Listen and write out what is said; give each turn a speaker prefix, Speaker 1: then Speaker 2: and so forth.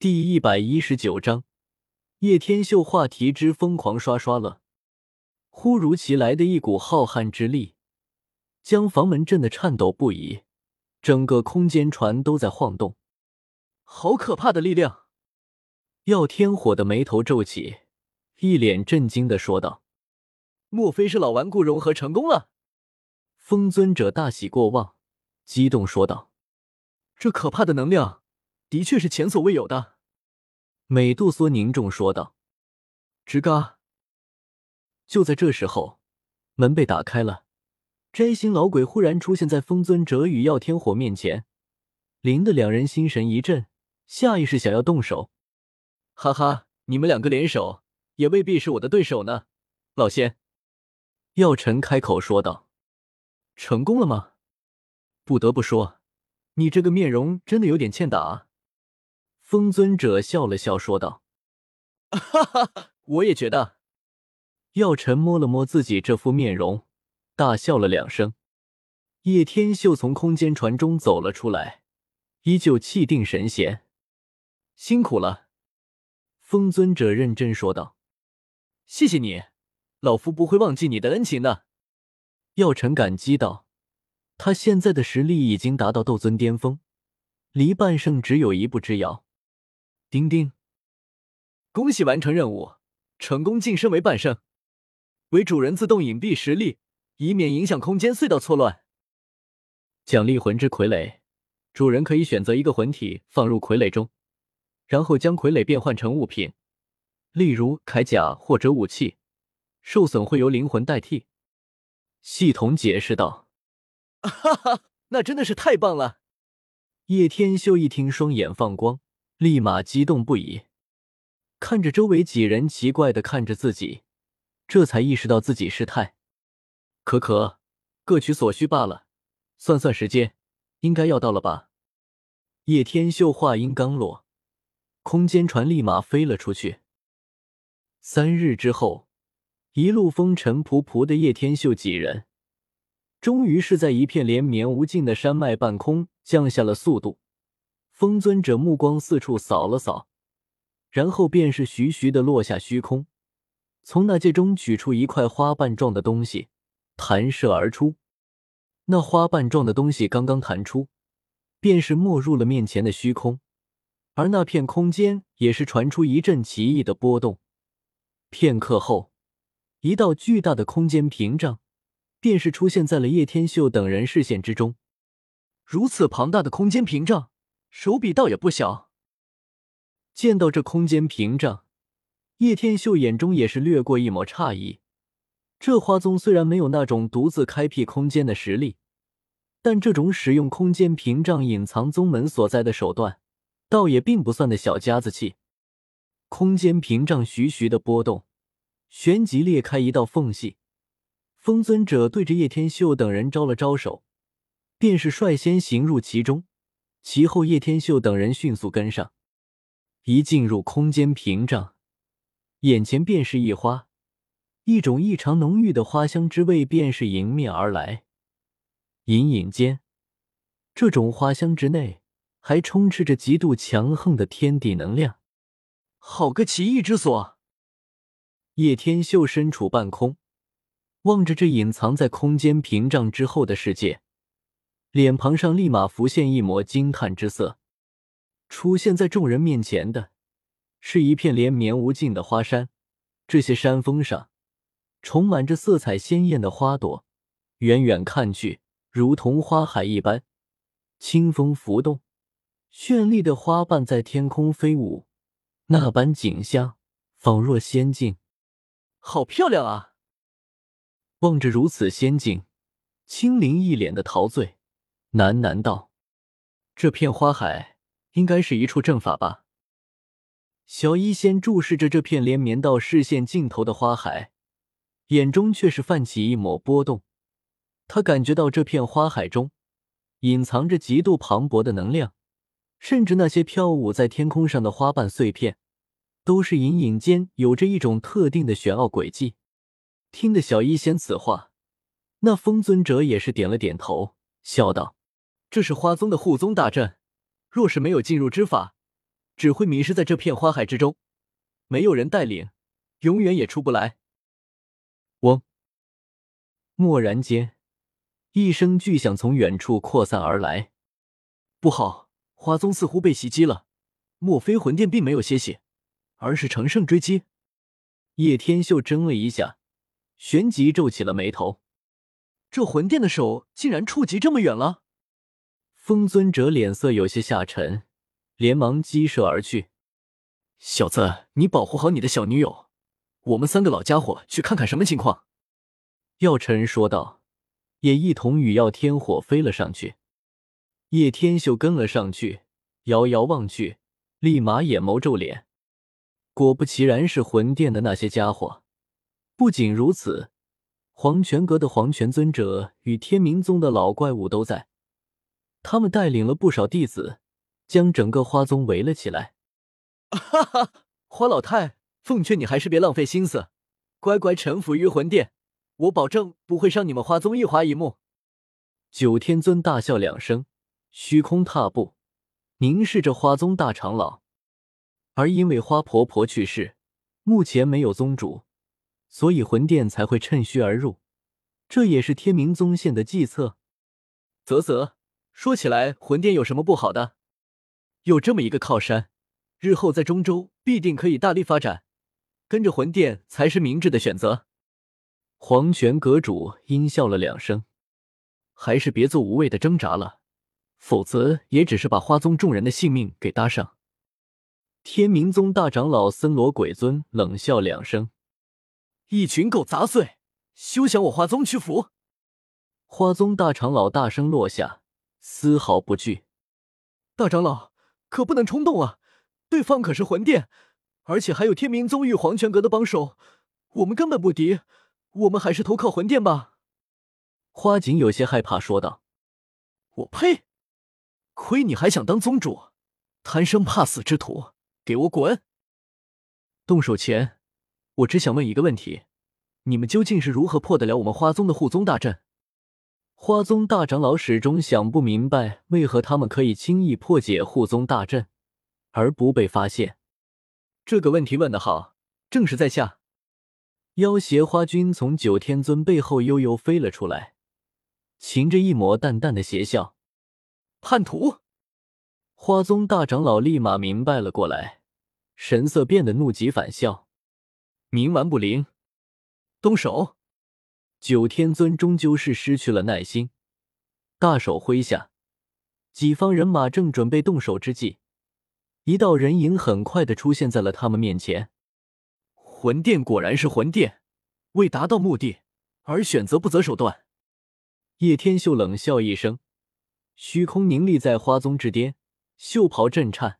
Speaker 1: 第一百一十九章，叶天秀话题之疯狂刷刷乐。忽如其来的一股浩瀚之力，将房门震得颤抖不已，整个空间船都在晃动。好可怕的力量！耀天火的眉头皱起，一脸震惊的说道：“莫非是老顽固融合成功了？”风尊者大喜过望，激动说道：“这可怕的能量！”的确是前所未有的，美杜莎凝重说道。吱嘎！就在这时候，门被打开了，摘星老鬼忽然出现在风尊者与耀天火面前，林的两人心神一震，下意识想要动手。哈哈，你们两个联手，也未必是我的对手呢，老仙。耀尘开口说道：“成功了吗？不得不说，你这个面容真的有点欠打啊。”风尊者笑了笑，说道：“哈哈，我也觉得。”药尘摸了摸自己这副面容，大笑了两声。叶天秀从空间船中走了出来，依旧气定神闲。“辛苦了。”风尊者认真说道。“谢谢你，老夫不会忘记你的恩情的。”药尘感激道。他现在的实力已经达到斗尊巅峰，离半圣只有一步之遥。丁丁，恭喜完成任务，成功晋升为半圣。为主人自动隐蔽实力，以免影响空间隧道错乱。奖励魂之傀儡，主人可以选择一个魂体放入傀儡中，然后将傀儡变换成物品，例如铠甲或者武器，受损会由灵魂代替。系统解释道：“哈哈，那真的是太棒了！”叶天秀一听，双眼放光。立马激动不已，看着周围几人奇怪的看着自己，这才意识到自己失态。可可，各取所需罢了。算算时间，应该要到了吧？叶天秀话音刚落，空间船立马飞了出去。三日之后，一路风尘仆仆的叶天秀几人，终于是在一片连绵无尽的山脉半空降下了速度。风尊者目光四处扫了扫，然后便是徐徐的落下虚空，从那戒中取出一块花瓣状的东西，弹射而出。那花瓣状的东西刚刚弹出，便是没入了面前的虚空，而那片空间也是传出一阵奇异的波动。片刻后，一道巨大的空间屏障便是出现在了叶天秀等人视线之中。如此庞大的空间屏障！手笔倒也不小。见到这空间屏障，叶天秀眼中也是掠过一抹诧异。这花宗虽然没有那种独自开辟空间的实力，但这种使用空间屏障隐藏宗门所在的手段，倒也并不算的小家子气。空间屏障徐徐的波动，旋即裂开一道缝隙。风尊者对着叶天秀等人招了招手，便是率先行入其中。其后，叶天秀等人迅速跟上。一进入空间屏障，眼前便是一花，一种异常浓郁的花香之味便是迎面而来。隐隐间，这种花香之内还充斥着极度强横的天地能量。好个奇异之所！叶天秀身处半空，望着这隐藏在空间屏障之后的世界。脸庞上立马浮现一抹惊叹之色。出现在众人面前的，是一片连绵无尽的花山。这些山峰上，充满着色彩鲜艳的花朵，远远看去，如同花海一般。清风拂动，绚丽的花瓣在天空飞舞，那般景象，仿若仙境。好漂亮啊！望着如此仙境，青灵一脸的陶醉。喃喃道：“这片花海应该是一处阵法吧？”小医仙注视着这片连绵到视线尽头的花海，眼中却是泛起一抹波动。他感觉到这片花海中隐藏着极度磅礴的能量，甚至那些飘舞在天空上的花瓣碎片，都是隐隐间有着一种特定的玄奥轨迹。听得小医仙此话，那风尊者也是点了点头，笑道。这是花宗的护宗大阵，若是没有进入之法，只会迷失在这片花海之中，没有人带领，永远也出不来。嗡！蓦然间，一声巨响从远处扩散而来。不好，花宗似乎被袭击了。莫非魂殿并没有歇息，而是乘胜追击？叶天秀怔了一下，旋即皱起了眉头。这魂殿的手竟然触及这么远了！风尊者脸色有些下沉，连忙激射而去。小子，你保护好你的小女友，我们三个老家伙去看看什么情况。药尘说道，也一同与药天火飞了上去。叶天秀跟了上去，遥遥望去，立马眼眸皱脸。果不其然，是魂殿的那些家伙。不仅如此，黄泉阁的黄泉尊者与天明宗的老怪物都在。他们带领了不少弟子，将整个花宗围了起来。哈哈，花老太，奉劝你还是别浪费心思，乖乖臣服于魂殿，我保证不会伤你们花宗一花一木。九天尊大笑两声，虚空踏步，凝视着花宗大长老。而因为花婆婆去世，目前没有宗主，所以魂殿才会趁虚而入。这也是天明宗献的计策。啧啧，说起来，魂殿有什么不好的？有这么一个靠山，日后在中州必定可以大力发展。跟着魂殿才是明智的选择。黄泉阁主阴笑了两声，还是别做无谓的挣扎了，否则也只是把花宗众人的性命给搭上。天明宗大长老森罗鬼尊冷笑两声：“一群狗杂碎，休想我花宗屈服！”花宗大长老大声落下，丝毫不惧：“大长老可不能冲动啊！对方可是魂殿，而且还有天明宗与黄泉阁的帮手，我们根本不敌。我们还是投靠魂殿吧。”花锦有些害怕说道：“我呸！亏你还想当宗主，贪生怕死之徒！”给我滚！动手前，我只想问一个问题：你们究竟是如何破得了我们花宗的护宗大阵？花宗大长老始终想不明白，为何他们可以轻易破解护宗大阵，而不被发现。这个问题问得好，正是在下。妖邪花君从九天尊背后悠悠飞了出来，噙着一抹淡淡的邪笑。叛徒！花宗大长老立马明白了过来。神色变得怒极反笑，冥顽不灵，动手！九天尊终究是失去了耐心，大手挥下，几方人马正准备动手之际，一道人影很快的出现在了他们面前。魂殿果然是魂殿，为达到目的而选择不择手段。叶天秀冷笑一声，虚空凝立在花宗之巅，袖袍震颤。